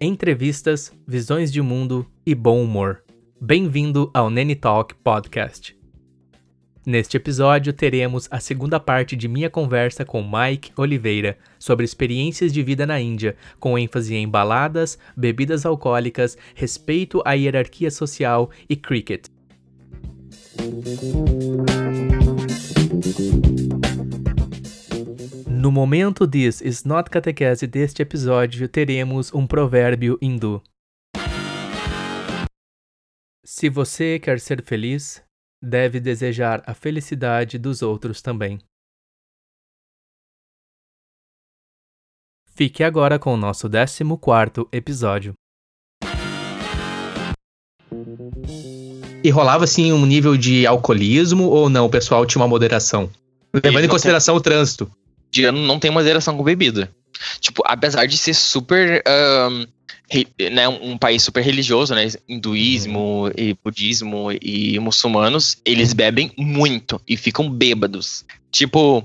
entrevistas, visões de mundo e bom humor. Bem-vindo ao Nene Talk Podcast. Neste episódio teremos a segunda parte de minha conversa com Mike Oliveira sobre experiências de vida na Índia, com ênfase em baladas, bebidas alcoólicas, respeito à hierarquia social e cricket. No momento This is not catequese deste episódio, teremos um provérbio hindu. Se você quer ser feliz, deve desejar a felicidade dos outros também. Fique agora com o nosso 14 episódio. E rolava assim um nível de alcoolismo ou não? O pessoal tinha uma moderação? Levando em consideração o trânsito indiano não tem moderação com bebida. Tipo, apesar de ser super. Um, né, um país super religioso, né? Hinduísmo e budismo e muçulmanos, eles bebem muito e ficam bêbados. Tipo,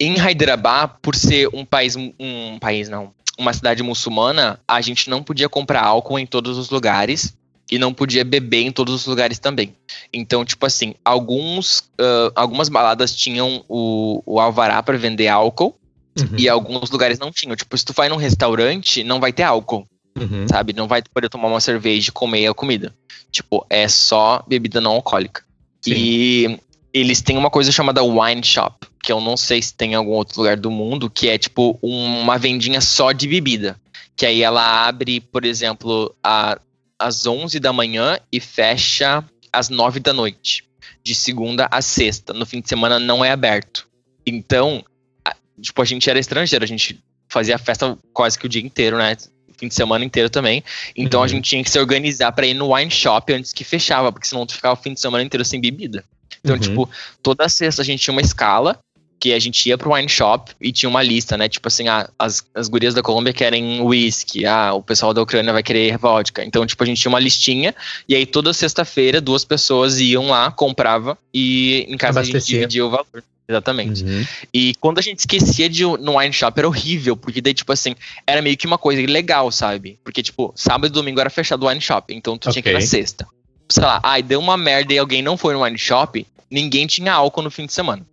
em Hyderabad, por ser um país. Um país, não. Uma cidade muçulmana, a gente não podia comprar álcool em todos os lugares e não podia beber em todos os lugares também. Então, tipo assim, alguns, uh, algumas baladas tinham o, o alvará para vender álcool uhum. e alguns lugares não tinham. Tipo, se tu vai num restaurante, não vai ter álcool. Uhum. Sabe? Não vai poder tomar uma cerveja e comer a comida. Tipo, é só bebida não alcoólica. Sim. E eles têm uma coisa chamada wine shop, que eu não sei se tem em algum outro lugar do mundo, que é tipo uma vendinha só de bebida. Que aí ela abre, por exemplo, a às 11 da manhã e fecha às 9 da noite, de segunda a sexta. No fim de semana não é aberto. Então, a, tipo, a gente era estrangeiro, a gente fazia festa quase que o dia inteiro, né? Fim de semana inteiro também. Então uhum. a gente tinha que se organizar para ir no wine shop antes que fechava, porque senão tu ficava o fim de semana inteiro sem bebida. Então, uhum. tipo, toda sexta a gente tinha uma escala que a gente ia pro wine shop e tinha uma lista, né? Tipo assim, ah, as, as gurias da Colômbia querem whisky, ah, o pessoal da Ucrânia vai querer vodka. Então, tipo, a gente tinha uma listinha e aí toda sexta-feira duas pessoas iam lá, comprava e em casa Abastecia. a gente dividia o valor. Exatamente. Uhum. E quando a gente esquecia de ir no wine shop era horrível, porque daí, tipo assim, era meio que uma coisa legal, sabe? Porque, tipo, sábado e domingo era fechado o wine shop, então tu okay. tinha que ir na sexta. Sei lá, ai, deu uma merda e alguém não foi no wine shop, ninguém tinha álcool no fim de semana.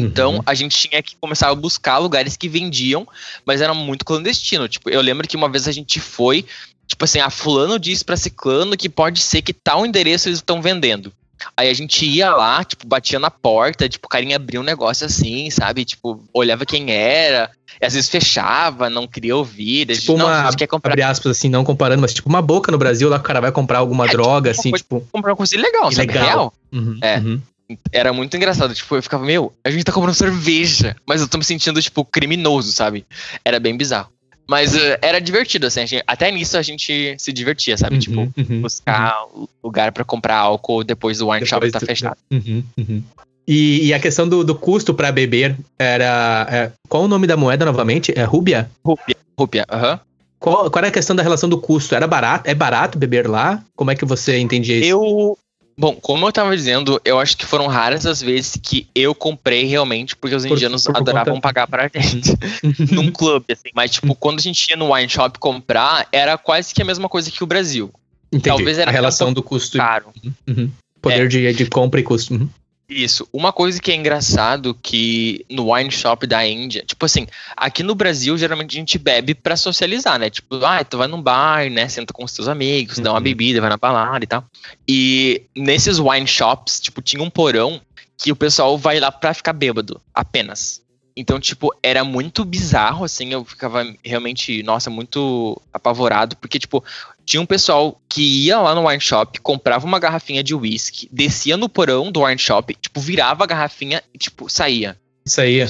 Então uhum. a gente tinha que começar a buscar lugares que vendiam, mas era muito clandestino. Tipo, eu lembro que uma vez a gente foi, tipo assim, a ah, fulano disse pra ciclano que pode ser que tal endereço eles estão vendendo. Aí a gente ia lá, tipo, batia na porta, tipo, o carinha abria um negócio assim, sabe? Tipo, olhava quem era, e às vezes fechava, não queria ouvir. Tipo, gente, uma, não, quer comprar... abre aspas, assim, não comparando, mas tipo, uma boca no Brasil, lá o cara vai comprar alguma é, tipo, droga, tipo, assim, tipo... Comprar uma coisa ilegal, ilegal. sabe? Real. Uhum, é. Uhum era muito engraçado. Tipo, eu ficava, meu, a gente tá comprando cerveja, mas eu tô me sentindo, tipo, criminoso, sabe? Era bem bizarro. Mas uh, era divertido, assim. Gente, até nisso a gente se divertia, sabe? Uhum, tipo, uhum, buscar uhum. lugar para comprar álcool depois do wine depois shop tá do, fechado. Uhum, uhum. E, e, a questão do, do custo para beber era. É, qual o nome da moeda novamente? É Rúbia? Rúbia, Rúbia, aham. Qual, qual era a questão da relação do custo? Era barato? É barato beber lá? Como é que você entendia isso? Eu, Bom, como eu tava dizendo, eu acho que foram raras as vezes que eu comprei realmente, porque os indianos por, por adoravam conta. pagar pra gente num clube, assim. Mas, tipo, quando a gente ia no wine shop comprar, era quase que a mesma coisa que o Brasil. Entendi. Talvez era a relação do custo. Caro. Uhum. Poder é. de, de compra e custo. Uhum. Isso. Uma coisa que é engraçado que no wine shop da Índia, tipo assim, aqui no Brasil geralmente a gente bebe para socializar, né? Tipo, ah, tu vai num bar, né? Senta com os teus amigos, uhum. dá uma uhum. bebida, vai na balada e tal. E nesses wine shops, tipo, tinha um porão que o pessoal vai lá pra ficar bêbado, apenas. Então, tipo, era muito bizarro, assim, eu ficava realmente, nossa, muito apavorado, porque, tipo, tinha um pessoal que ia lá no wine shop, comprava uma garrafinha de whisky, descia no porão do wine shop, tipo, virava a garrafinha e, tipo, saía. Saía.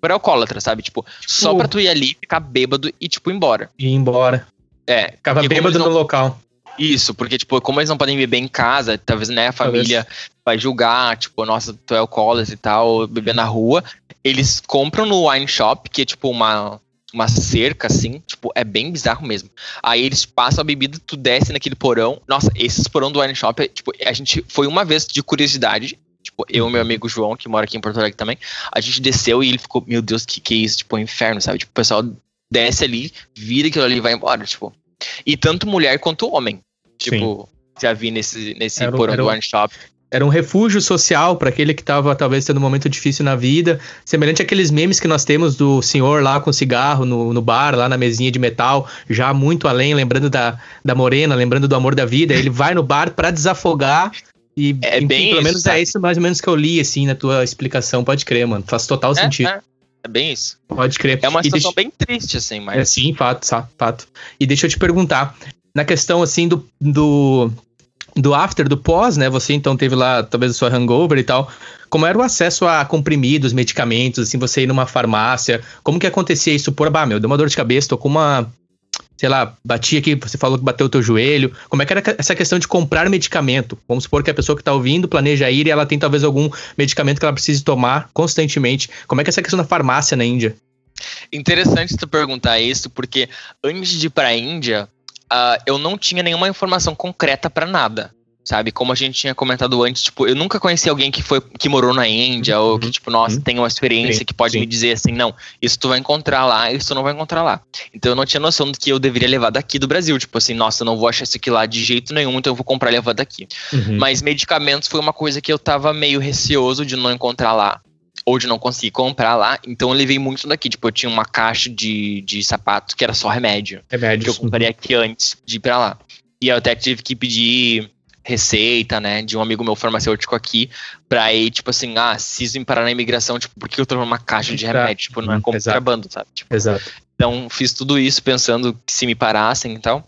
Por alcoólatra, sabe? Tipo, tipo, só pra tu ir ali, ficar bêbado e, tipo, ir embora. Ir embora. É. Ficava bêbado não... no local. Isso, porque, tipo, como eles não podem beber em casa, talvez, né, a família talvez. vai julgar, tipo, nossa, tu é alcoólatra e tal, beber na rua. Eles compram no wine shop, que é, tipo, uma, uma cerca, assim, tipo, é bem bizarro mesmo. Aí eles passam a bebida, tu desce naquele porão. Nossa, esses porão do wine shop, tipo, a gente foi uma vez de curiosidade, tipo, eu e meu amigo João, que mora aqui em Porto Alegre também, a gente desceu e ele ficou, meu Deus, que que é isso? Tipo, um inferno, sabe? Tipo, o pessoal desce ali, vira aquilo ali e vai embora, tipo. E tanto mulher quanto homem. Tipo, já vi nesse, nesse Era porão era do One Shop. Era um refúgio social para aquele que estava talvez tendo um momento difícil na vida, semelhante àqueles memes que nós temos do senhor lá com cigarro no, no bar, lá na mesinha de metal, já muito além, lembrando da, da morena, lembrando do amor da vida. Ele vai no bar para desafogar e É enfim, bem pelo menos é isso mais ou menos que eu li assim na tua explicação. Pode crer, mano. Faz total É, sentido. é, é bem isso. Pode crer. É uma situação deixa- bem triste, assim, É, mas. sim, fato, fato. E deixa eu te perguntar, na questão assim do, do, do after, do pós, né? Você então teve lá talvez a sua hangover e tal. Como era o acesso a comprimidos, medicamentos, assim, você ir numa farmácia? Como que acontecia isso? Por, bah, meu, deu uma dor de cabeça, tô com uma, sei lá, bati aqui, você falou que bateu o teu joelho. Como é que era essa questão de comprar medicamento? Vamos supor que a pessoa que tá ouvindo planeja ir e ela tem talvez algum medicamento que ela precise tomar constantemente. Como é que é essa questão da farmácia na Índia? Interessante tu perguntar isso, porque antes de ir pra Índia, ah, eu não tinha nenhuma informação concreta pra nada. Sabe, como a gente tinha comentado antes, tipo, eu nunca conheci alguém que foi que morou na Índia ou que, Uhum. tipo, nossa, Uhum. tem uma experiência Sim, que pode sim. me dizer assim, não, isso tu vai encontrar lá, isso tu não vai encontrar lá. Então eu não tinha noção do que eu deveria levar daqui do Brasil. Tipo assim, nossa, eu não vou achar isso aqui lá de jeito nenhum, então eu vou comprar e levar daqui. Uhum. Mas medicamentos foi uma coisa que eu tava meio receoso de não encontrar lá. Ou de não conseguir comprar lá. Então eu levei muito daqui. Tipo, eu tinha uma caixa de, de sapato que era só remédio. Que eu comprei aqui antes de ir pra lá. E eu até tive que pedir receita, né, de um amigo meu farmacêutico aqui, pra ir, tipo assim, ah, se isso me parar na imigração, tipo, por que eu tô numa caixa de remédio? Tipo, não é contrabando, sabe? Tipo, Exato. então, fiz tudo isso pensando que se me parassem e tal.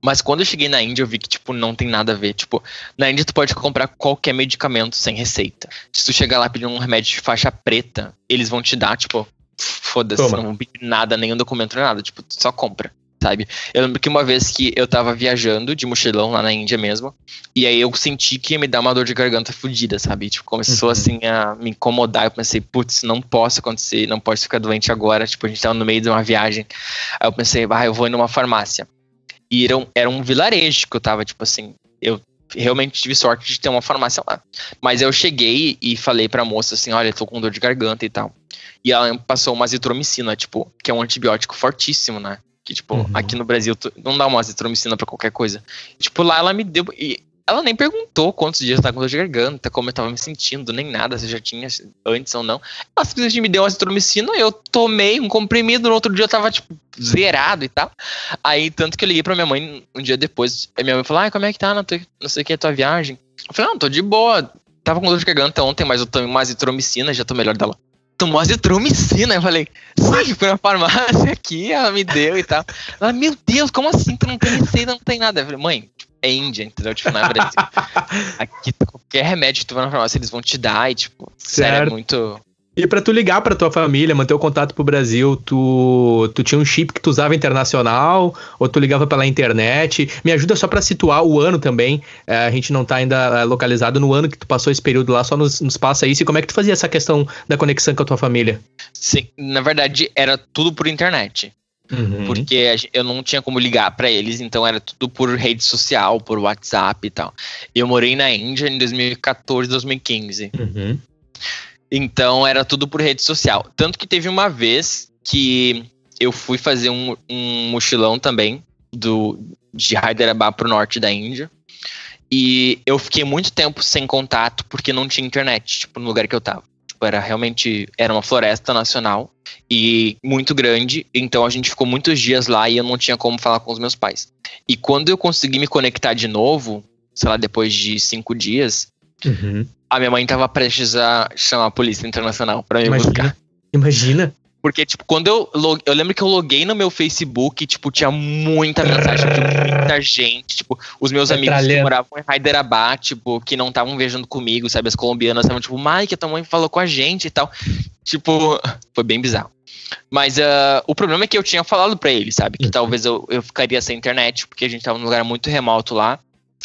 Mas quando eu cheguei na Índia, eu vi que, tipo, não tem nada a ver. Tipo, na Índia tu pode comprar qualquer medicamento sem receita. Se tu chegar lá pedir um remédio de faixa preta, eles vão te dar, tipo, foda-se, não vão pedir nada, nenhum documento, nem nada. Tipo, tu só compra, sabe? Eu lembro que uma vez que eu tava viajando de mochilão lá na Índia mesmo, e aí eu senti que ia me dar uma dor de garganta fodida, sabe? Tipo, começou Uhum. assim a me incomodar. Eu pensei, putz, não posso acontecer, não posso ficar doente agora. Tipo, a gente tava no meio de uma viagem. Aí eu pensei, ah, eu vou ir numa farmácia. E era um, era um vilarejo que eu tava, tipo assim, eu realmente tive sorte de ter uma farmácia lá. Mas eu cheguei e falei pra moça assim, olha, eu tô com dor de garganta e tal. E ela me passou uma azitromicina, tipo, que é um antibiótico fortíssimo, né? Que, tipo, Uhum. aqui no Brasil não dá uma azitromicina pra qualquer coisa. Tipo, lá ela me deu. E ela nem perguntou quantos dias tava com dor de garganta, como eu tava me sentindo, nem nada, se eu já tinha antes ou não. Ela simplesmente me deu uma azitromicina, eu tomei um comprimido, no outro dia eu tava, tipo, zerado e tal. Aí, tanto que eu liguei pra minha mãe um dia depois. Aí minha mãe falou: Ai, como é que tá? Não, não sei o que é a tua viagem. Eu falei: Não, tô de boa. Tava com dor de garganta ontem, mas eu tomei uma azitromicina, já tô melhor dela. Tomou azitromicina? Eu falei: Sim, fui na farmácia aqui, ela me deu e tal. Ela, meu Deus, como assim? Tu não tem receita, não tem nada. Eu falei: Mãe, é Índia, entendeu? Tipo, não é Brasil. Aqui, qualquer remédio que tu vai na farmácia, eles vão te dar e, tipo, sério, é Certo. muito. E pra tu ligar pra tua família, manter o contato pro Brasil, tu, tu tinha um chip que tu usava internacional ou tu ligava pela internet? Me ajuda só pra situar o ano também. É, a gente não tá ainda é, localizado no ano que tu passou esse período lá, só nos, nos passa isso. E como é que tu fazia essa questão da conexão com a tua família? Sim, na verdade, era tudo por internet. Uhum. Porque eu não tinha como ligar pra eles, então era tudo por rede social, por WhatsApp e tal. Eu morei na Índia em 2014, 2015. Uhum. Então era tudo por rede social. Tanto que teve uma vez que eu fui fazer um, um mochilão também do, de Hyderabad pro norte da Índia. E eu fiquei muito tempo sem contato porque não tinha internet, tipo, no lugar que eu tava. Tipo, era realmente, era uma floresta nacional e muito grande, então a gente ficou muitos dias lá e eu não tinha como falar com os meus pais. E quando eu consegui me conectar de novo, sei lá, depois de cinco dias, Uhum. a minha mãe tava prestes a chamar a polícia internacional pra me buscar. Imagina. Porque, tipo, quando eu. log- Eu lembro que eu loguei no meu Facebook, tipo, tinha muita mensagem de muita gente. Tipo, os meus amigos que moravam em Hyderabad, tipo, que não estavam viajando comigo, sabe? As colombianas estavam, tipo, Mike, a tua mãe falou com a gente e tal. Tipo, foi bem bizarro. Mas ah, o problema é que eu tinha falado pra ele, sabe? Que Uhum. talvez eu, eu ficaria sem internet, porque a gente tava num lugar muito remoto lá.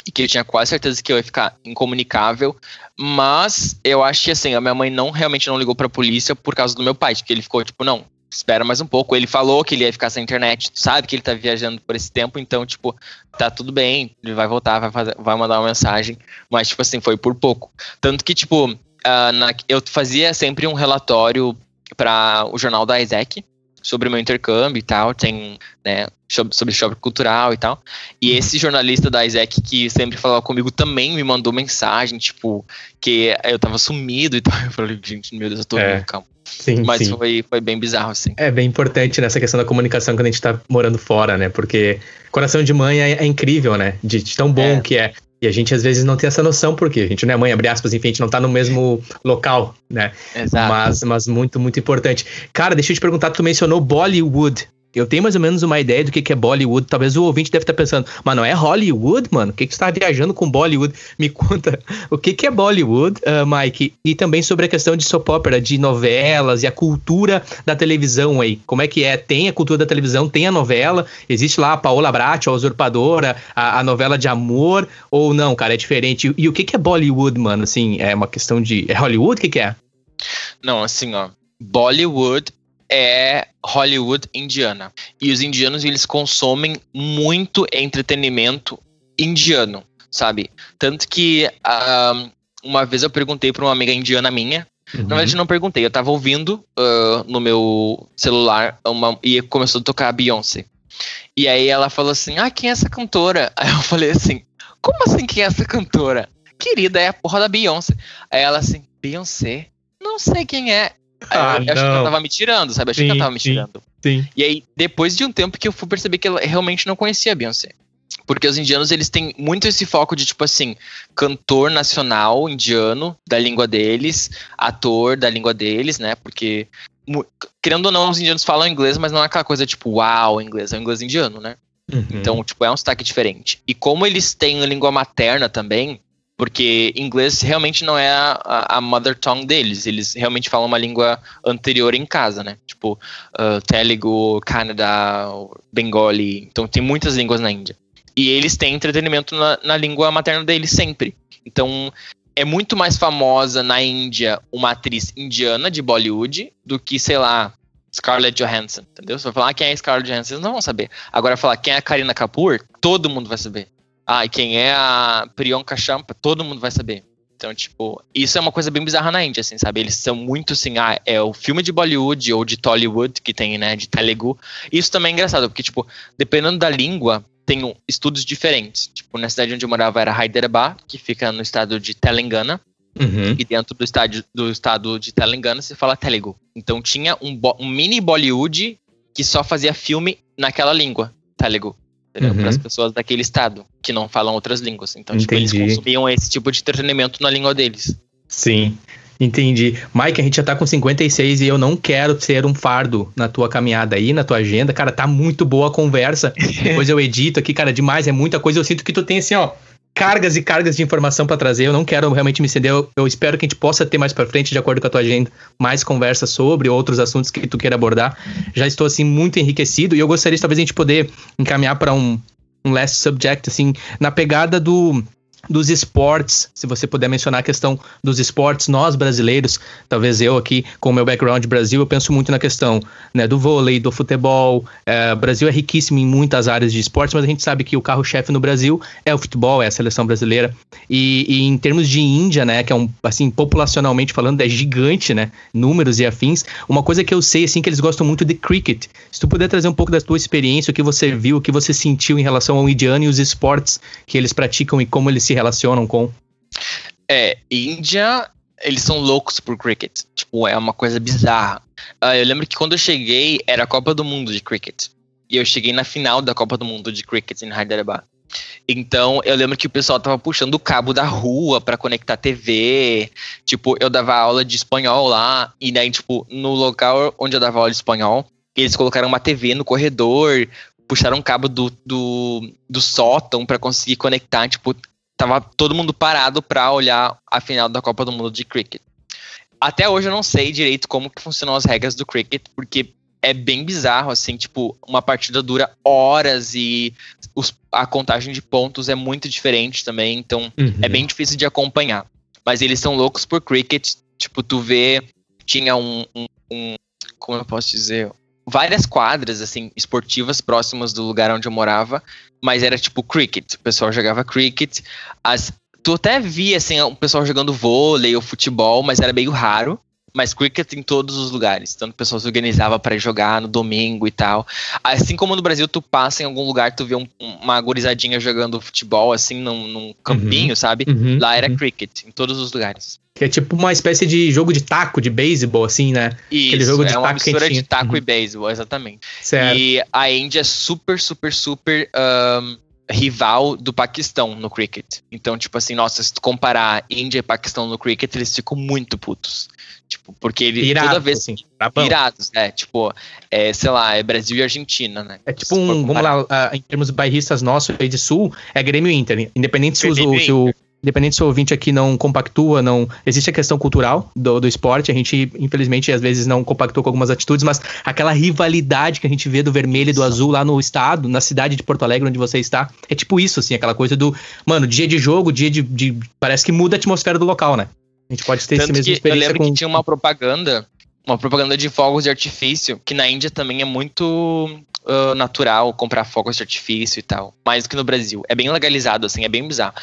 E que eu tinha quase certeza que eu ia ficar incomunicável. Mas eu acho que assim, a minha mãe não realmente não ligou pra polícia por causa do meu pai, porque ele ficou tipo, não, espera mais um pouco. Ele falou que ele ia ficar sem internet, sabe que ele tá viajando por esse tempo, então, tipo, tá tudo bem, ele vai voltar, vai, fazer, vai mandar uma mensagem, mas, tipo assim, foi por pouco. Tanto que, tipo, ah, na- eu fazia sempre um relatório para o jornal da ISEC, sobre o meu intercâmbio e tal, tem, né, sobre choque cultural e tal. E uhum. esse jornalista da Isaac que sempre falava comigo também me mandou mensagem, tipo, que eu tava sumido e tal. Eu falei, gente, meu Deus, eu tô é. calma. Sim, Mas sim. Foi, foi bem bizarro, assim. É bem importante nessa questão da comunicação quando a gente tá morando fora, né? Porque coração de mãe é, é incrível, né? De, de tão bom é. que é. E a gente às vezes não tem essa noção, porque a gente não é mãe, abre aspas, enfim, a gente não tá no mesmo local, né? Exato. Mas, mas muito, muito importante. Cara, deixa eu te perguntar, tu mencionou Bollywood. Eu tenho mais ou menos uma ideia do que, é Bollywood. Talvez o ouvinte deve estar pensando, mas não é Hollywood, mano? O que, que você está viajando com Bollywood? Me conta o que, que é Bollywood, uh, Mike? E também sobre a questão de soap opera, de novelas e a cultura da televisão aí. Como é que é? Tem a cultura da televisão, tem a novela, existe lá a Paola Brat, a usurpadora, a, a novela de amor, ou não, cara, é diferente. E, e o que, que é Bollywood, mano? Assim, é uma questão de. É Hollywood? O que, que é? Não, assim, ó. Bollywood é Hollywood indiana. E os indianos, eles consomem muito entretenimento indiano, sabe? Tanto que uh, uma vez eu perguntei para uma amiga indiana minha, uhum. na verdade não perguntei, eu tava ouvindo uh, no meu celular uma, e começou a tocar a Beyoncé. E aí ela falou assim, ah, quem é essa cantora? Aí eu falei assim, como assim quem é essa cantora? Querida, é a porra da Beyoncé. Aí ela assim, Beyoncé? Não sei quem é. Ah, eu, eu achei que ela tava me tirando, sabe? Eu achei sim, que ela tava me sim, tirando. Sim. E aí, depois de um tempo que eu fui perceber que ela realmente não conhecia a Beyoncé. Porque os indianos, eles têm muito esse foco de, tipo assim, cantor nacional indiano da língua deles, ator da língua deles, né? Porque, querendo ou não, os indianos falam inglês, mas não é aquela coisa tipo, uau, inglês, é o inglês indiano, né? Uhum. Então, tipo, é um sotaque diferente. E como eles têm a língua materna também, porque inglês realmente não é a, a, mother tongue deles, eles realmente falam uma língua anterior em casa, né? Tipo, uh, Telugu, Canadá, Bengali, então tem muitas línguas na Índia. E eles têm entretenimento na, na língua materna deles sempre. Então, é muito mais famosa na Índia uma atriz indiana de Bollywood do que, sei lá, Scarlett Johansson, entendeu? Se vai falar quem é Scarlett Johansson, eles não vão saber. Agora, falar quem é a Karina Kapoor, todo mundo vai saber. Ah, e quem é a Priyanka Champa, todo mundo vai saber. Então, tipo, isso é uma coisa bem bizarra na Índia, assim, sabe? Eles são muito assim, ah, é o filme de Bollywood ou de Tollywood, que tem, né, de Telugu. Isso também é engraçado, porque, tipo, dependendo da língua, tem estudos diferentes. Tipo, na cidade onde eu morava era Hyderabad, que fica no estado de Telangana. Uhum. E dentro do, estádio, do estado de Telangana se fala Telugu. Então tinha um, um mini Bollywood que só fazia filme naquela língua, Telugu uhum. para as pessoas daquele estado que não falam outras línguas. Então, tipo, eles consumiam esse tipo de entretenimento na língua deles. Sim. Entendi. Mike, a gente já tá com 56 e eu não quero ser um fardo na tua caminhada aí, na tua agenda. Cara, tá muito boa a conversa. Depois eu edito aqui, cara, demais, é muita coisa. Eu sinto que tu tem assim, ó, cargas e cargas de informação para trazer. Eu não quero realmente me ceder. Eu, eu, espero que a gente possa ter mais para frente, de acordo com a tua agenda, mais conversa sobre outros assuntos que tu queira abordar. Já estou assim muito enriquecido e eu gostaria talvez a gente poder encaminhar para um um last subject assim na pegada do dos esportes, se você puder mencionar a questão dos esportes, nós brasileiros, talvez eu aqui com o meu background Brasil, eu penso muito na questão né, do vôlei, do futebol. É, o Brasil é riquíssimo em muitas áreas de esportes, mas a gente sabe que o carro-chefe no Brasil é o futebol, é a seleção brasileira. E, e, em termos de Índia, né, que é um, assim, populacionalmente falando, é gigante, né, números e afins. Uma coisa que eu sei, assim, que eles gostam muito de cricket. Se tu puder trazer um pouco da tua experiência, o que você viu, o que você sentiu em relação ao indiano e os esportes que eles praticam e como eles se se relacionam com? É, Índia, eles são loucos por cricket. Tipo, é uma coisa bizarra. Uh, eu lembro que quando eu cheguei, era a Copa do Mundo de cricket. E eu cheguei na final da Copa do Mundo de cricket em Hyderabad. Então, eu lembro que o pessoal tava puxando o cabo da rua para conectar TV. Tipo, eu dava aula de espanhol lá. E daí, tipo, no local onde eu dava aula de espanhol, eles colocaram uma TV no corredor, puxaram um cabo do, do, do sótão para conseguir conectar. Tipo, tava todo mundo parado para olhar a final da Copa do Mundo de cricket. Até hoje eu não sei direito como que funcionam as regras do cricket, porque é bem bizarro, assim, tipo, uma partida dura horas e os, a contagem de pontos é muito diferente também, então uhum. é bem difícil de acompanhar. Mas eles são loucos por cricket, tipo, tu vê, tinha um, um, um como eu posso dizer, várias quadras, assim, esportivas próximas do lugar onde eu morava, mas era tipo cricket. O pessoal jogava cricket. As, tu até via, assim, o pessoal jogando vôlei ou futebol, mas era meio raro. Mas cricket em todos os lugares. Tanto pessoas se organizavam para jogar no domingo e tal. Assim como no Brasil, tu passa em algum lugar, tu vê um, uma gorizadinha jogando futebol, assim, num, num campinho, uhum. sabe? Uhum. Lá era uhum. cricket, em todos os lugares. Que é tipo uma espécie de jogo de taco, de beisebol, assim, né? Isso, Aquele jogo de é uma mistura de taco uhum. e beisebol, exatamente. Certo. E a Índia é super, super, super um, rival do Paquistão no cricket. Então, tipo assim, nossa, se tu comparar Índia e Paquistão no cricket, eles ficam muito putos. Tipo, porque ele Irado, toda vez. Assim, irados, né? Tipo, é, sei lá, é Brasil e Argentina, né? É tipo um, vamos lá, uh, em termos bairristas nossos aí de sul, é Grêmio Inter. Independente se, o, se o, independente se o ouvinte aqui não compactua, não. Existe a questão cultural do, do esporte, a gente, infelizmente, às vezes não compactou com algumas atitudes, mas aquela rivalidade que a gente vê do vermelho e do azul lá no estado, na cidade de Porto Alegre, onde você está, é tipo isso, assim, aquela coisa do. Mano, dia de jogo, dia de. de parece que muda a atmosfera do local, né? A gente pode ter Tanto esse mesmo experiência. Eu lembro com... que tinha uma propaganda, uma propaganda de fogos de artifício, que na Índia também é muito uh, natural comprar fogos de artifício e tal, mais do que no Brasil. É bem legalizado, assim, é bem bizarro.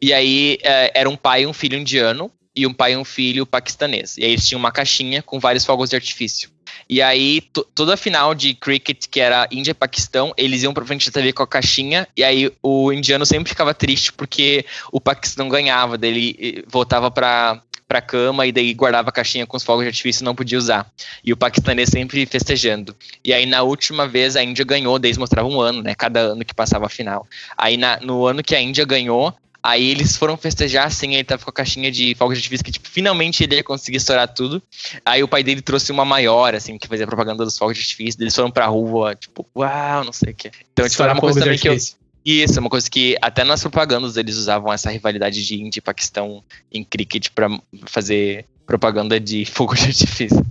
E aí é, era um pai e um filho indiano e um pai e um filho paquistanês. E aí eles tinham uma caixinha com vários fogos de artifício. E aí, toda a final de cricket, que era Índia e Paquistão, eles iam pra frente da TV com a caixinha, e aí o indiano sempre ficava triste porque o Paquistão ganhava, dele voltava pra, pra cama e daí guardava a caixinha com os fogos de artifício e não podia usar. E o paquistanês sempre festejando. E aí, na última vez, a Índia ganhou, daí eles mostravam um ano, né? Cada ano que passava a final. Aí, na, no ano que a Índia ganhou, Aí eles foram festejar, assim, ele tava com a caixinha de fogos de artifício, que, tipo, finalmente ele ia conseguir estourar tudo. Aí o pai dele trouxe uma maior, assim, que fazia propaganda dos fogos de artifício. Eles foram pra rua, tipo, uau, não sei o quê. Então, tipo, era uma coisa também que eu... Isso, é uma coisa que até nas propagandas eles usavam essa rivalidade de Índia e Paquistão em cricket pra fazer propaganda de fogo de artifício.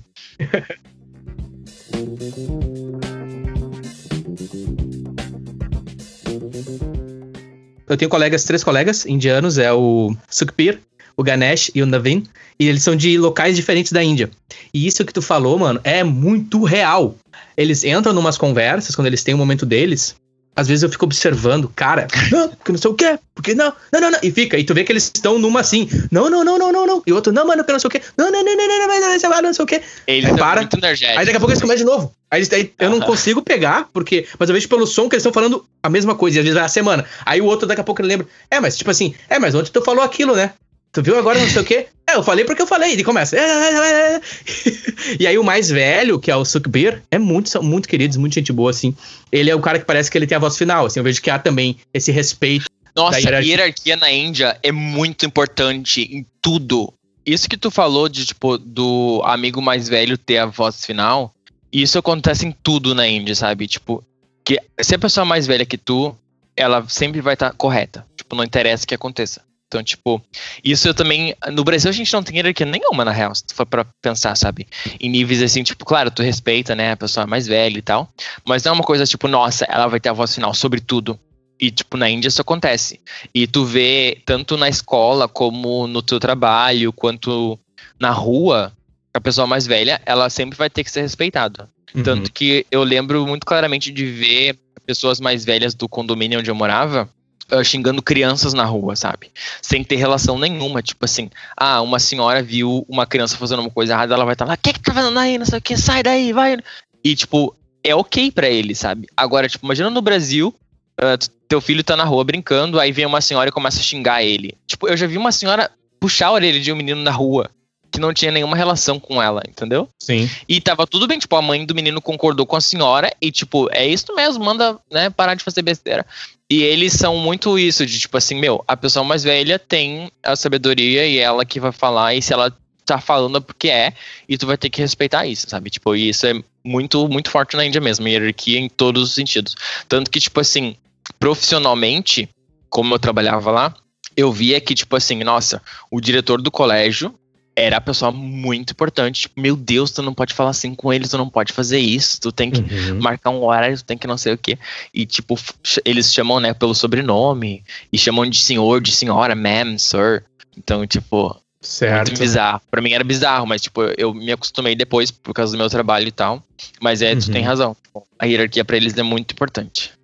Eu tenho colegas, três colegas indianos, é o Sukhbir, o Ganesh e o Navin, e eles são de locais diferentes da Índia. E isso que tu falou, mano, é muito real. Eles entram numas conversas, quando eles têm o um momento deles, às vezes eu fico observando, cara, não, porque não sei o quê, porque não, não, não, não. E fica, e tu vê que eles estão numa assim, não, não, não, não, não, não. E o outro, não, mano, porque não sei o quê, não, não, não, não, não, não, não, não, não, não sei o quê. Eles aí para, muito. Aí daqui a pouco eles começam de novo. Aí, aí eu não consigo pegar, porque. Mas eu vejo pelo som que eles estão falando a mesma coisa, e às vezes vai a semana. Aí o outro daqui a pouco ele lembra, é, mas tipo assim, é, mas ontem tu falou aquilo, né? Tu viu agora não sei o quê? É, eu falei porque eu falei. Ele começa. e aí o mais velho, que é o Sukhbir, é muito, são muito queridos, muito gente boa, assim. Ele é o cara que parece que ele tem a voz final, assim. Eu vejo que há também esse respeito. Nossa, hierarquia. a hierarquia na Índia é muito importante em tudo. Isso que tu falou de, tipo, do amigo mais velho ter a voz final, isso acontece em tudo na Índia, sabe? Tipo, que se a pessoa é mais velha que tu, ela sempre vai estar tá correta. Tipo, não interessa o que aconteça. Então, tipo, isso eu também. No Brasil a gente não tem hierarquia nenhuma, na real, se tu for pra pensar, sabe? Em níveis assim, tipo, claro, tu respeita, né, a pessoa mais velha e tal. Mas não é uma coisa tipo, nossa, ela vai ter a voz final sobre tudo. E, tipo, na Índia isso acontece. E tu vê, tanto na escola, como no teu trabalho, quanto na rua, a pessoa mais velha, ela sempre vai ter que ser respeitada. Uhum. Tanto que eu lembro muito claramente de ver pessoas mais velhas do condomínio onde eu morava uh, xingando crianças na rua, sabe? Sem ter relação nenhuma. Tipo assim, ah, uma senhora viu uma criança fazendo uma coisa errada, ela vai estar tá lá, o que que tá fazendo aí? Não sei o que, sai daí, vai. E, tipo, é ok para ele, sabe? Agora, tipo, imagina no Brasil, uh, teu filho tá na rua brincando, aí vem uma senhora e começa a xingar ele. Tipo, eu já vi uma senhora puxar a orelha de um menino na rua que não tinha nenhuma relação com ela, entendeu? Sim. E tava tudo bem, tipo, a mãe do menino concordou com a senhora e, tipo, é isso mesmo, manda, né, parar de fazer besteira. E eles são muito isso, de tipo assim, meu, a pessoa mais velha tem a sabedoria e ela que vai falar, e se ela tá falando é porque é, e tu vai ter que respeitar isso, sabe? Tipo, e isso é muito, muito forte na Índia mesmo, hierarquia em todos os sentidos. Tanto que, tipo assim, profissionalmente, como eu trabalhava lá, eu via que, tipo assim, nossa, o diretor do colégio era a pessoa muito importante. Tipo, meu Deus, tu não pode falar assim com eles, tu não pode fazer isso, tu tem que uhum. marcar um horário, tu tem que não sei o quê. E, tipo, eles chamam, né, pelo sobrenome, e chamam de senhor, de senhora, ma'am, sir. Então, tipo, certo. muito bizarro. Pra mim era bizarro, mas, tipo, eu me acostumei depois por causa do meu trabalho e tal. Mas é, uhum. tu tem uhum. razão. A hierarquia para eles é muito importante.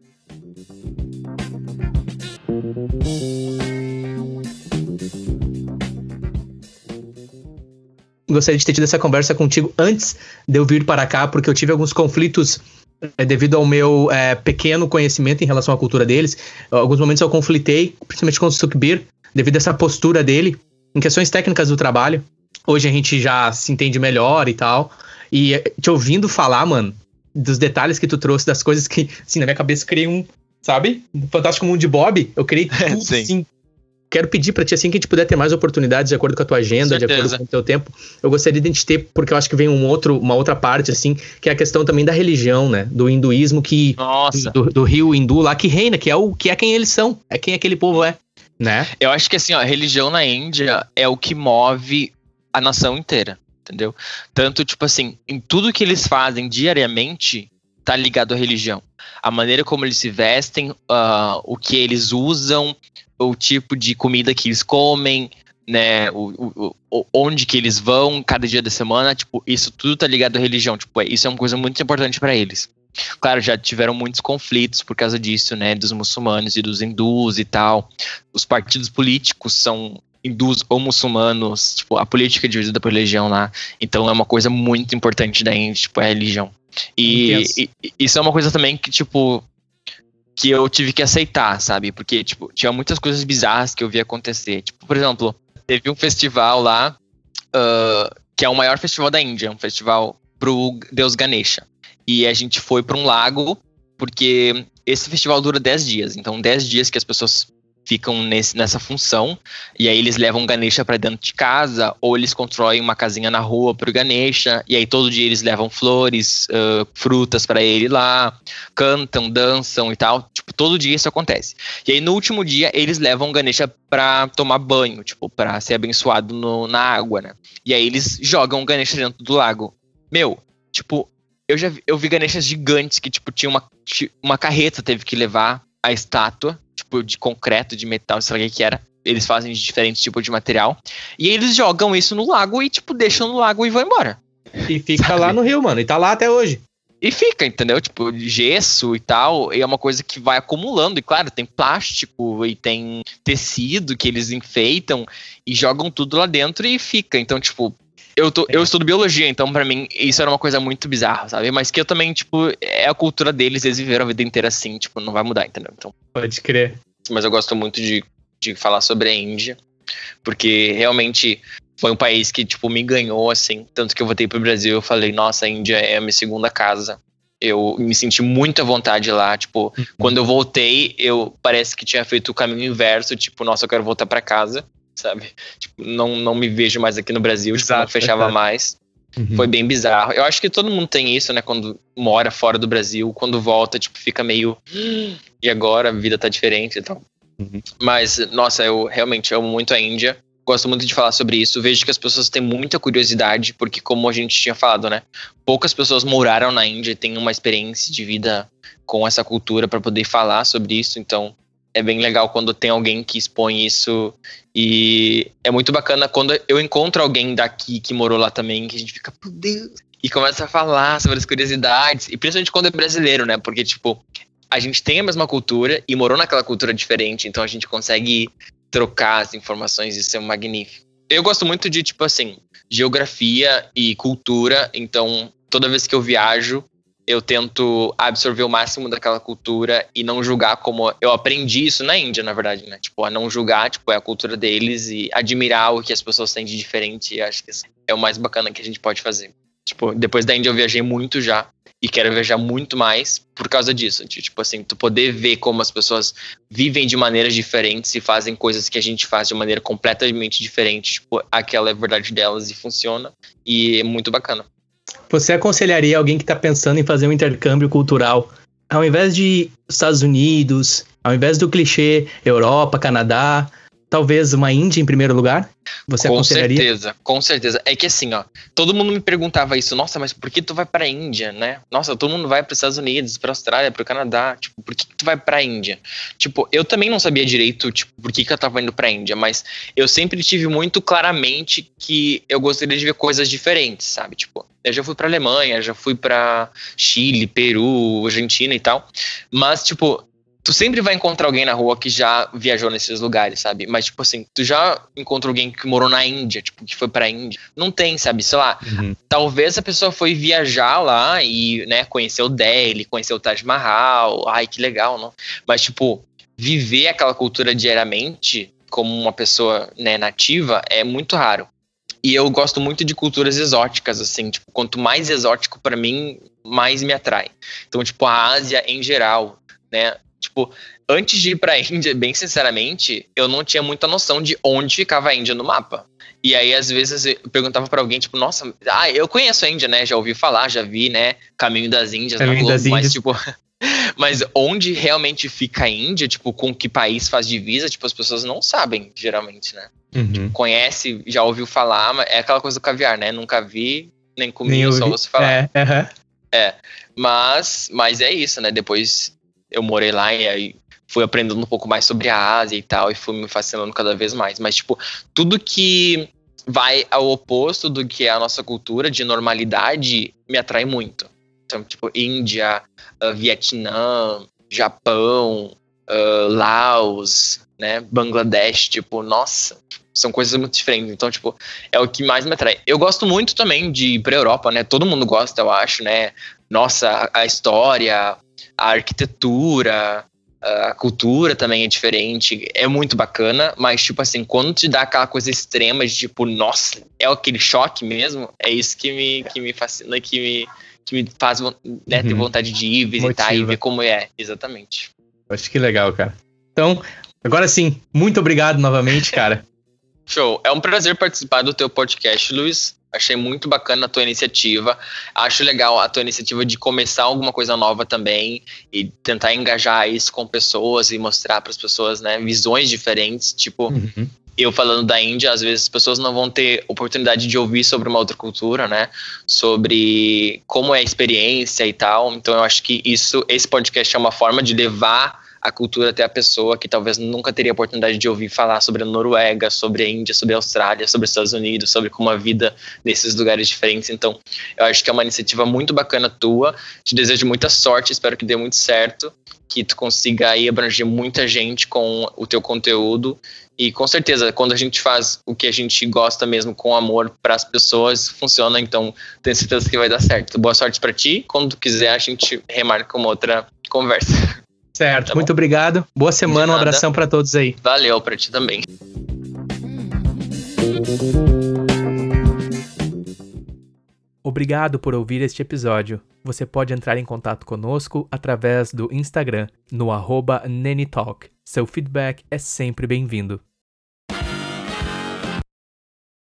Gostaria de ter tido essa conversa contigo antes de eu vir para cá, porque eu tive alguns conflitos é, devido ao meu é, pequeno conhecimento em relação à cultura deles. Alguns momentos eu conflitei, principalmente com o Sukbir, devido a essa postura dele, em questões técnicas do trabalho. Hoje a gente já se entende melhor e tal. E é, te ouvindo falar, mano, dos detalhes que tu trouxe, das coisas que, assim, na minha cabeça criei um, sabe? Fantástico Mundo de Bob. Eu criei tudo, assim, quero pedir para ti, assim que a gente puder ter mais oportunidades de acordo com a tua agenda, de acordo com o teu tempo, eu gostaria de a gente ter, porque eu acho que vem um outro, uma outra parte, assim, que é a questão também da religião, né? Do hinduísmo que. Nossa. Do, do rio hindu lá que reina, que é o que é quem eles são, é quem aquele povo é, né? Eu acho que assim, ó, a religião na Índia é o que move a nação inteira, entendeu? Tanto, tipo assim, em tudo que eles fazem diariamente, tá ligado à religião. A maneira como eles se vestem, uh, o que eles usam, o tipo de comida que eles comem, né, o, o, onde que eles vão cada dia da semana, tipo, isso tudo tá ligado à religião, tipo, é, isso é uma coisa muito importante para eles. Claro, já tiveram muitos conflitos por causa disso, né, dos muçulmanos e dos hindus e tal. Os partidos políticos são hindus ou muçulmanos, tipo, a política é dividida por religião lá. Então é uma coisa muito importante da Índia, tipo, é a religião. E, e, isso é uma coisa também que, tipo, que eu tive que aceitar, sabe? Porque, tipo, tinha muitas coisas bizarras que eu vi acontecer. Tipo, por exemplo, teve um festival lá, uh, que é o maior festival da Índia, um festival pro deus Ganesha. E a gente foi para um lago, porque esse festival dura 10 dias. Então, 10 dias que as pessoas ficam nesse, nessa função. E aí eles levam Ganesha para dentro de casa, ou eles constroem uma casinha na rua pro Ganesha, e aí todo dia eles levam flores, uh, frutas para ele lá, cantam, dançam e tal. Tipo, todo dia isso acontece. E aí no último dia eles levam Ganesha para tomar banho, tipo, para ser abençoado no, na água, né? E aí eles jogam Ganesha dentro do lago. Meu, tipo, eu já vi, eu vi Ganeshas gigantes que, tipo, tinha uma, uma carreta teve que levar a estátua tipo de concreto, de metal, sei lá o que era. Eles fazem de diferentes tipos de material. E eles jogam isso no lago e, tipo, deixam no lago e vão embora. E fica Sabe? lá no rio, mano. E tá lá até hoje. E fica, entendeu? Tipo, gesso e tal. E é uma coisa que vai acumulando. E claro, tem plástico e tem tecido que eles enfeitam e jogam tudo lá dentro e fica. Então, tipo, eu, tô, eu estudo biologia, então para mim isso era uma coisa muito bizarra, sabe? Mas que eu também, tipo, é a cultura deles, eles viveram a vida inteira assim, tipo, não vai mudar, entendeu? Então, Pode crer. Mas eu gosto muito de, de falar sobre a Índia, porque realmente foi um país que, tipo, me ganhou, assim. Tanto que eu voltei pro Brasil, eu falei, nossa, a Índia é a minha segunda casa. Eu me senti muito à vontade lá, tipo, uhum. quando eu voltei, eu parece que tinha feito o caminho inverso, tipo, nossa, eu quero voltar para casa sabe? Tipo, não, não me vejo mais aqui no Brasil, tipo, não fechava mais. Uhum. Foi bem bizarro. Eu acho que todo mundo tem isso, né? Quando mora fora do Brasil, quando volta, tipo, fica meio. E agora a vida tá diferente e tal. Uhum. Mas, nossa, eu realmente amo muito a Índia. Gosto muito de falar sobre isso. Vejo que as pessoas têm muita curiosidade, porque, como a gente tinha falado, né? Poucas pessoas moraram na Índia e têm uma experiência de vida com essa cultura para poder falar sobre isso. Então, é bem legal quando tem alguém que expõe isso. E é muito bacana quando eu encontro alguém daqui que morou lá também, que a gente fica, meu Deus. E começa a falar sobre as curiosidades. E principalmente quando é brasileiro, né? Porque, tipo, a gente tem a mesma cultura e morou naquela cultura diferente, então a gente consegue trocar as informações, isso é magnífico. Eu gosto muito de, tipo assim, geografia e cultura, então toda vez que eu viajo, eu tento absorver o máximo daquela cultura e não julgar como eu aprendi isso na Índia, na verdade, né? Tipo, a não julgar, tipo, é a cultura deles e admirar o que as pessoas têm de diferente. Acho que é o mais bacana que a gente pode fazer. Tipo, depois da Índia eu viajei muito já e quero viajar muito mais por causa disso. De, tipo assim, tu poder ver como as pessoas vivem de maneiras diferentes e fazem coisas que a gente faz de maneira completamente diferente. Tipo, aquela é a verdade delas e funciona. E é muito bacana. Você aconselharia alguém que está pensando em fazer um intercâmbio cultural, ao invés de Estados Unidos, ao invés do clichê Europa, Canadá, talvez uma Índia em primeiro lugar? Você com aconselharia? Com certeza, com certeza. É que assim, ó, todo mundo me perguntava isso, nossa, mas por que tu vai pra Índia, né? Nossa, todo mundo vai para os Estados Unidos, pra Austrália, pro Canadá, tipo, por que, que tu vai pra Índia? Tipo, eu também não sabia direito, tipo, por que, que eu tava indo pra Índia, mas eu sempre tive muito claramente que eu gostaria de ver coisas diferentes, sabe? Tipo, eu já fui pra Alemanha, já fui pra Chile, Peru, Argentina e tal, mas, tipo, tu sempre vai encontrar alguém na rua que já viajou nesses lugares, sabe? Mas, tipo assim, tu já encontrou alguém que morou na Índia, tipo, que foi pra Índia. Não tem, sabe? Sei lá, uhum. talvez a pessoa foi viajar lá e, né, conheceu Delhi, conheceu o Taj Mahal, ai, que legal, não? Mas, tipo, viver aquela cultura diariamente como uma pessoa, né, nativa é muito raro. E eu gosto muito de culturas exóticas, assim, tipo, quanto mais exótico para mim, mais me atrai. Então, tipo, a Ásia em geral, né? Tipo, antes de ir pra Índia, bem sinceramente, eu não tinha muita noção de onde ficava a Índia no mapa. E aí, às vezes, eu perguntava para alguém, tipo, nossa, ah, eu conheço a Índia, né? Já ouvi falar, já vi, né? Caminho das Índias Caminho Globo, das mas, Índias. tipo. mas onde realmente fica a Índia, tipo, com que país faz divisa, tipo, as pessoas não sabem, geralmente, né? Uhum. Conhece, já ouviu falar, mas é aquela coisa do caviar, né? Nunca vi, nem comi, Nem só ouvi. ouço falar. É, aham. Mas, mas é isso, né? Depois eu morei lá e aí fui aprendendo um pouco mais sobre a Ásia e tal, e fui me fascinando cada vez mais. Mas, tipo, tudo que vai ao oposto do que é a nossa cultura de normalidade me atrai muito. Então, tipo, Índia, uh, Vietnã, Japão, uh, Laos, né? Bangladesh, tipo, nossa, são coisas muito diferentes. Então, tipo, é o que mais me atrai. Eu gosto muito também de ir pra Europa, né? Todo mundo gosta, eu acho, né? Nossa, a história, a arquitetura, a cultura também é diferente, é muito bacana, mas, tipo assim, quando te dá aquela coisa extrema de, tipo, nossa, é aquele choque mesmo, é isso que me, que me fascina, que me, que me faz né, ter Uhum. vontade de ir, visitar e Motiva. ver como é, exatamente. Acho que legal, cara. Então, agora sim, muito obrigado novamente, cara. Show. É um prazer participar do teu podcast, Luiz. Achei muito bacana a tua iniciativa. Acho legal a tua iniciativa de começar alguma coisa nova também e tentar engajar isso com pessoas e mostrar para as pessoas, né, visões diferentes. Tipo, Uhum. eu falando da Índia, às vezes as pessoas não vão ter oportunidade de ouvir sobre uma outra cultura, né? Sobre como é a experiência e tal. Então eu acho que isso, esse podcast é uma forma de levar a cultura até a pessoa que talvez nunca teria oportunidade de ouvir falar sobre a Noruega, sobre a Índia, sobre a Austrália, sobre os Estados Unidos, sobre como a vida nesses lugares diferentes. Então, eu acho que é uma iniciativa muito bacana tua. Te desejo muita sorte, espero que dê muito certo, que tu consiga aí abranger muita gente com o teu conteúdo e com certeza, quando a gente faz o que a gente gosta mesmo com amor para as pessoas, funciona. Então, tenho certeza que vai dar certo. Boa sorte para ti. Quando quiser, a gente remarca uma outra conversa. Certo, Tá muito obrigado. Boa semana, um abração pra todos aí. Valeu para ti também. Obrigado por ouvir este episódio. Você pode entrar em contato conosco através do Instagram, no arroba Nenitalk. Seu feedback é sempre bem-vindo.